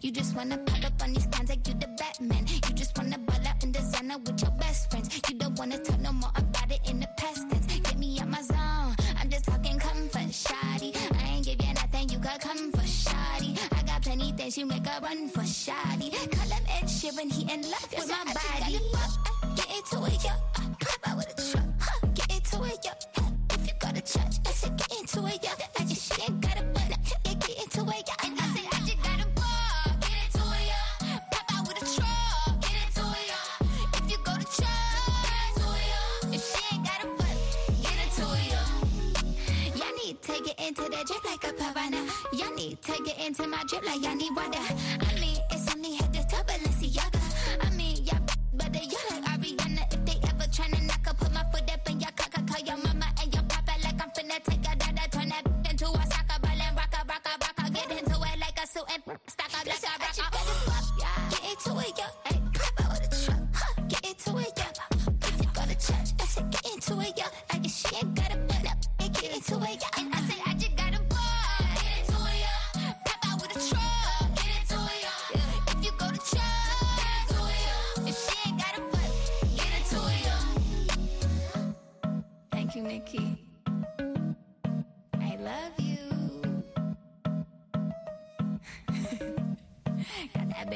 You just wanna pop up on these cans, like you like I need water.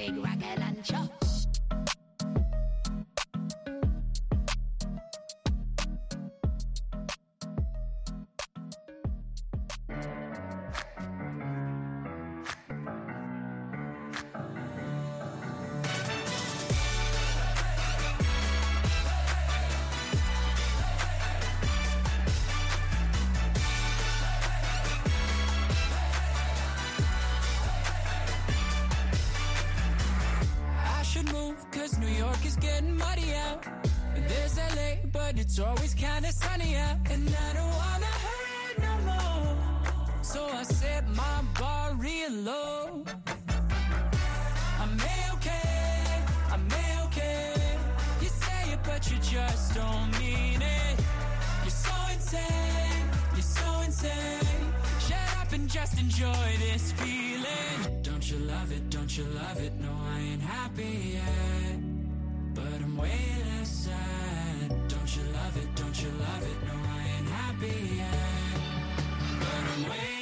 big rocket low. I'm okay, I'm okay. You say it, but you just don't mean it. You're so insane, you're so insane. Shut up and just enjoy this feeling. Don't you love it? Don't you love it? No, I ain't happy yet, but I'm way less sad. Don't you love it? Don't you love it? No, I ain't happy yet, but I'm way.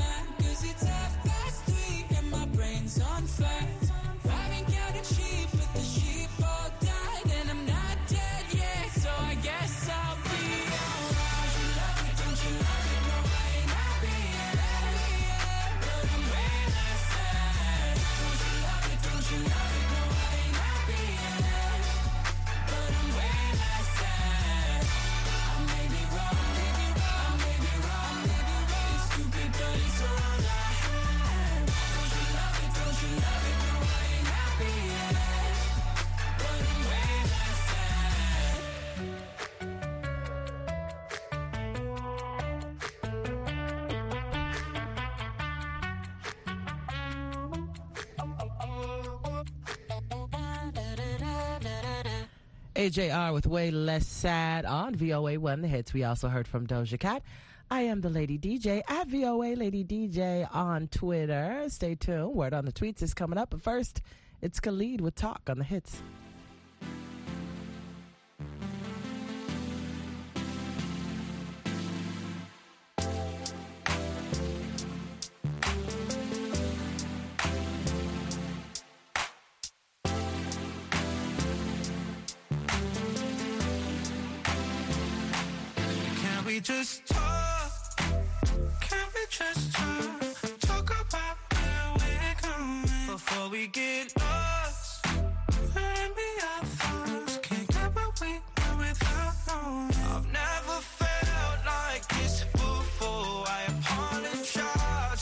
AJR with Way Less Sad on VOA1 The Hits. We also heard from Doja Cat. I am the Lady DJ at VOA Lady DJ on Twitter. Stay tuned. Word on the tweets is coming up. But first, it's Khalid with Talk on the Hits.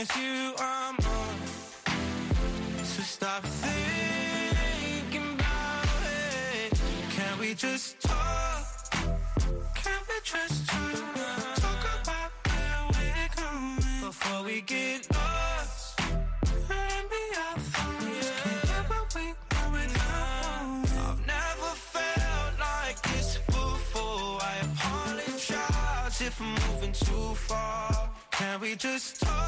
it's you I'm on. So stop thinking about it. Can we just talk? Can we just talk? Talk about where we're going before we get lost. We. I've never felt like this before. I apologize if I'm moving too far. Can we just talk?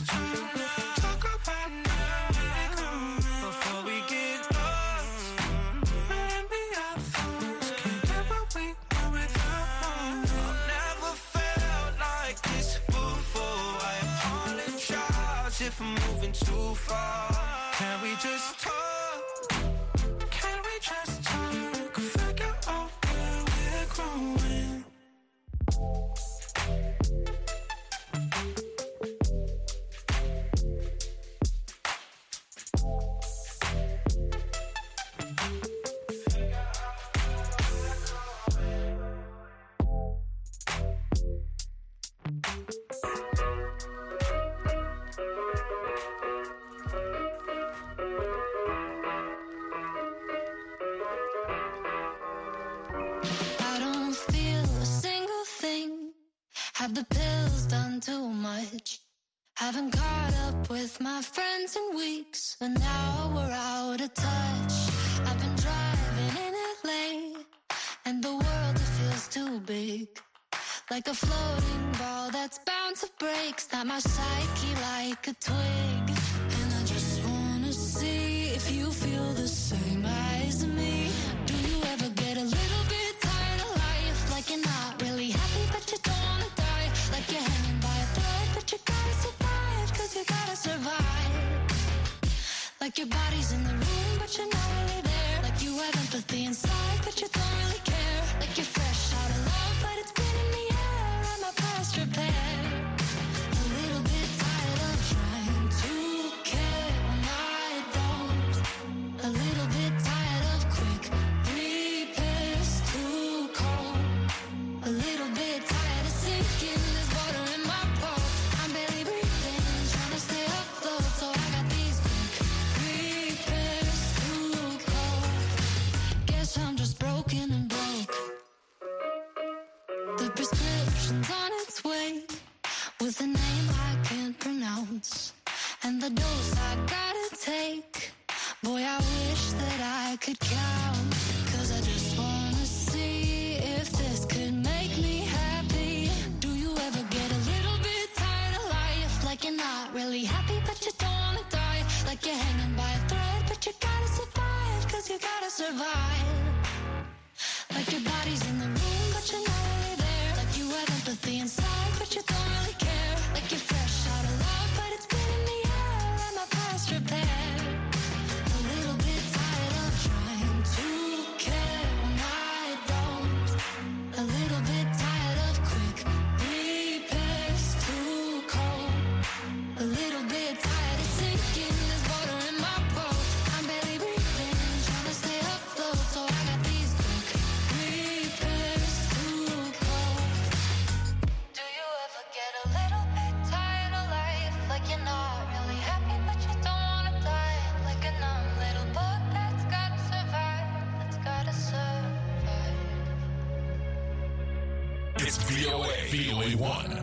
moving too far. Can we just talk? Like a floating ball that's bound to break. Snap my psyche like a twig. And I just wanna see if you feel the same as me. Do you ever get a little bit tired of life? Like you're not really happy, but you don't wanna die. like you're hanging by a thread, but you gotta survive, cause you gotta survive. Like your body's in the room, but you're not really there. Like you have empathy inside, but you don't really care. Like you're fresh out of love, but it's been in the past repair. With a VOA, VOA 1.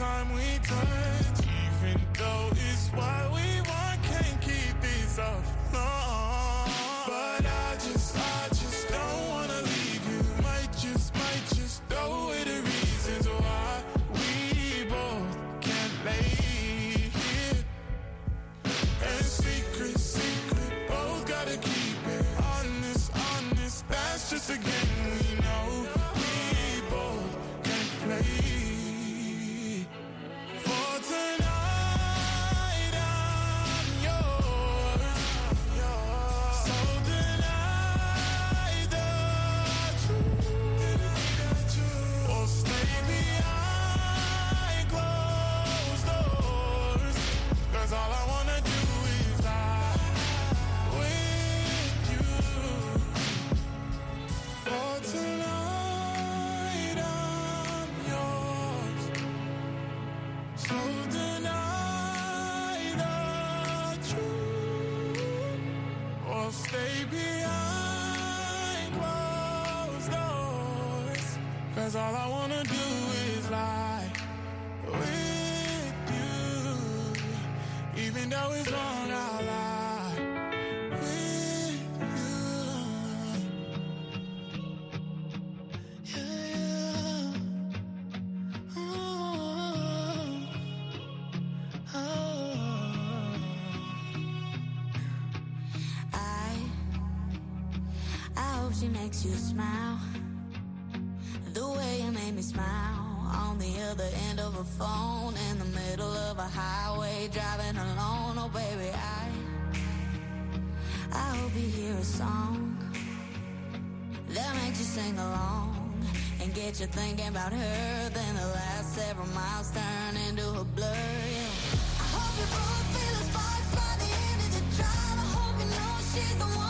time we touch, even though it's why we want, can't keep these off. No, but I just, I just don't wanna leave you. Might just, might just throw away the reasons why we both can't lay here. And secret, secret, both gotta keep it honest, honest. That's just a game. hope she makes you smile. The way you made me smile on the other end of a phone in the middle of a highway driving alone. Oh baby, I I hope you hear a song that makes you sing along and get you thinking about her. Then the last several miles turn into a blur. Yeah. I hope you both feel the sparks by the end of the drive. I hope you know she's the one.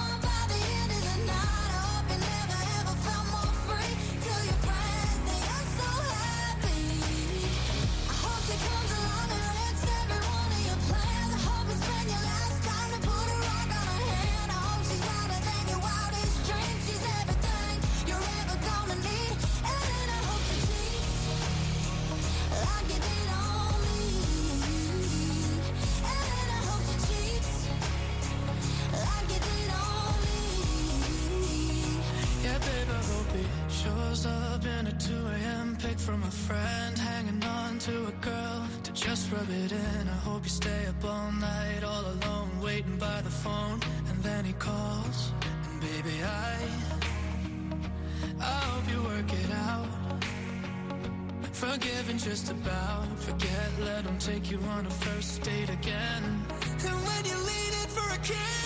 a friend hanging on to a girl to just rub it in. I hope you stay up all night, all alone, waiting by the phone. And then he calls, and baby, I, I hope you work it out. forgiving just about, forget, let him take you on a first date again. And when you lean in for a kiss.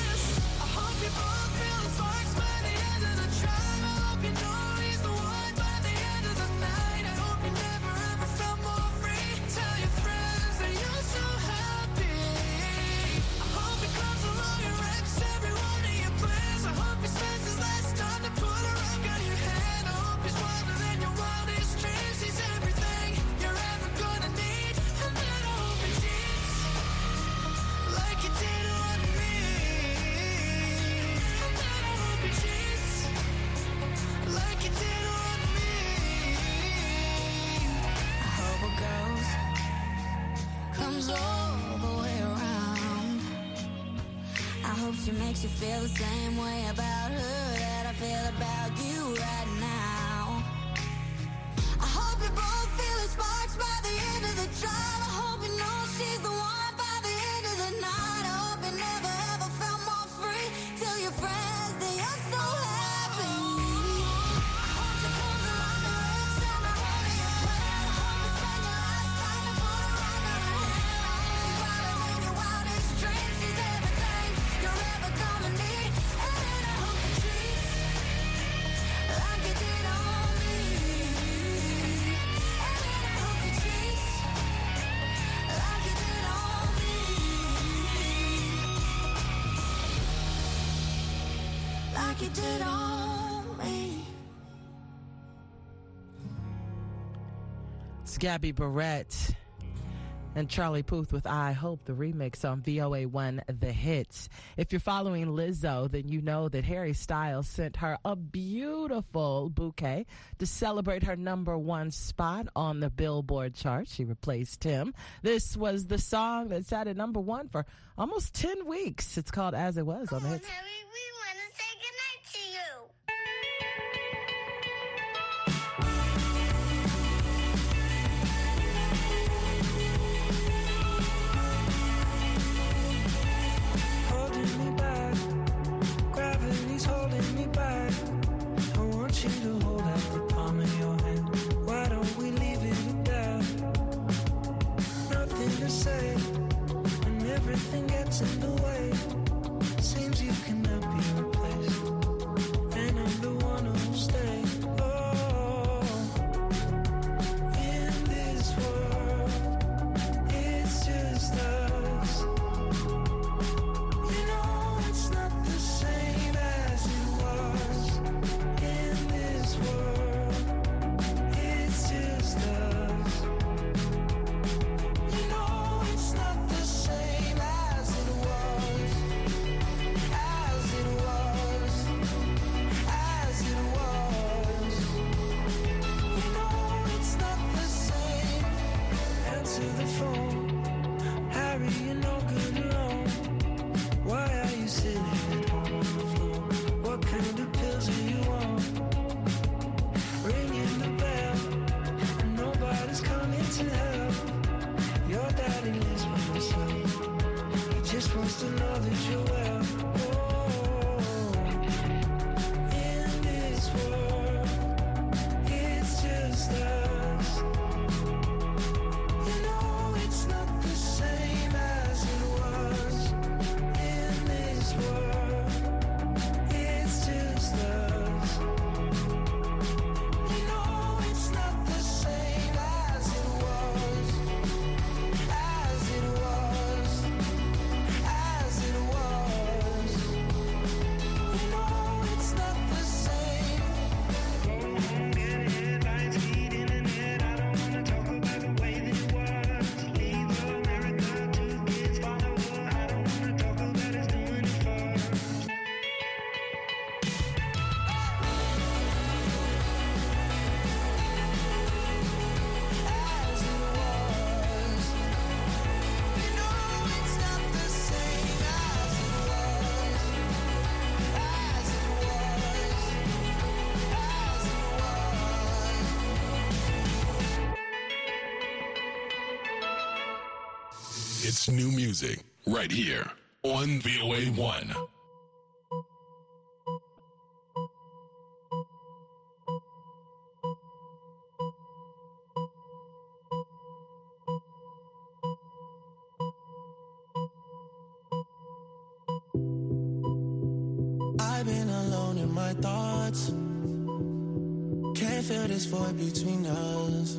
feel the same way about depicted on me. It's Gabby Barrett and Charlie Puth with I Hope, the remix on VOA1 The Hits. If you're following Lizzo, then you know that Harry Styles sent her a beautiful bouquet to celebrate her number one spot on the Billboard chart. She replaced him. This was the song that sat at number one for almost 10 weeks. It's called As It Was Come on The oh, Hits. you no good. It's new music right here on VOA 1. I've been alone in my thoughts. Can't feel this void between us.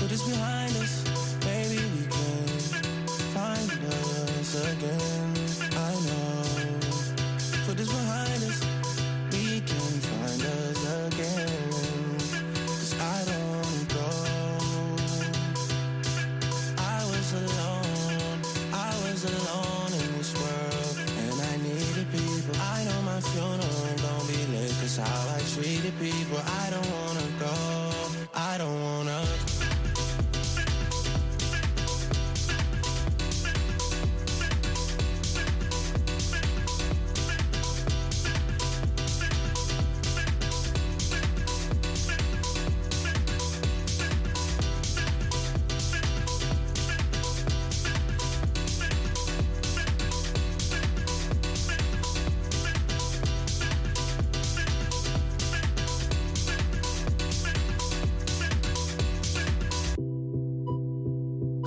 We it's behind us.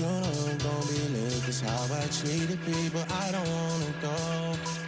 Funeral gon' be lit. Cause how I treated people. I don't wanna go.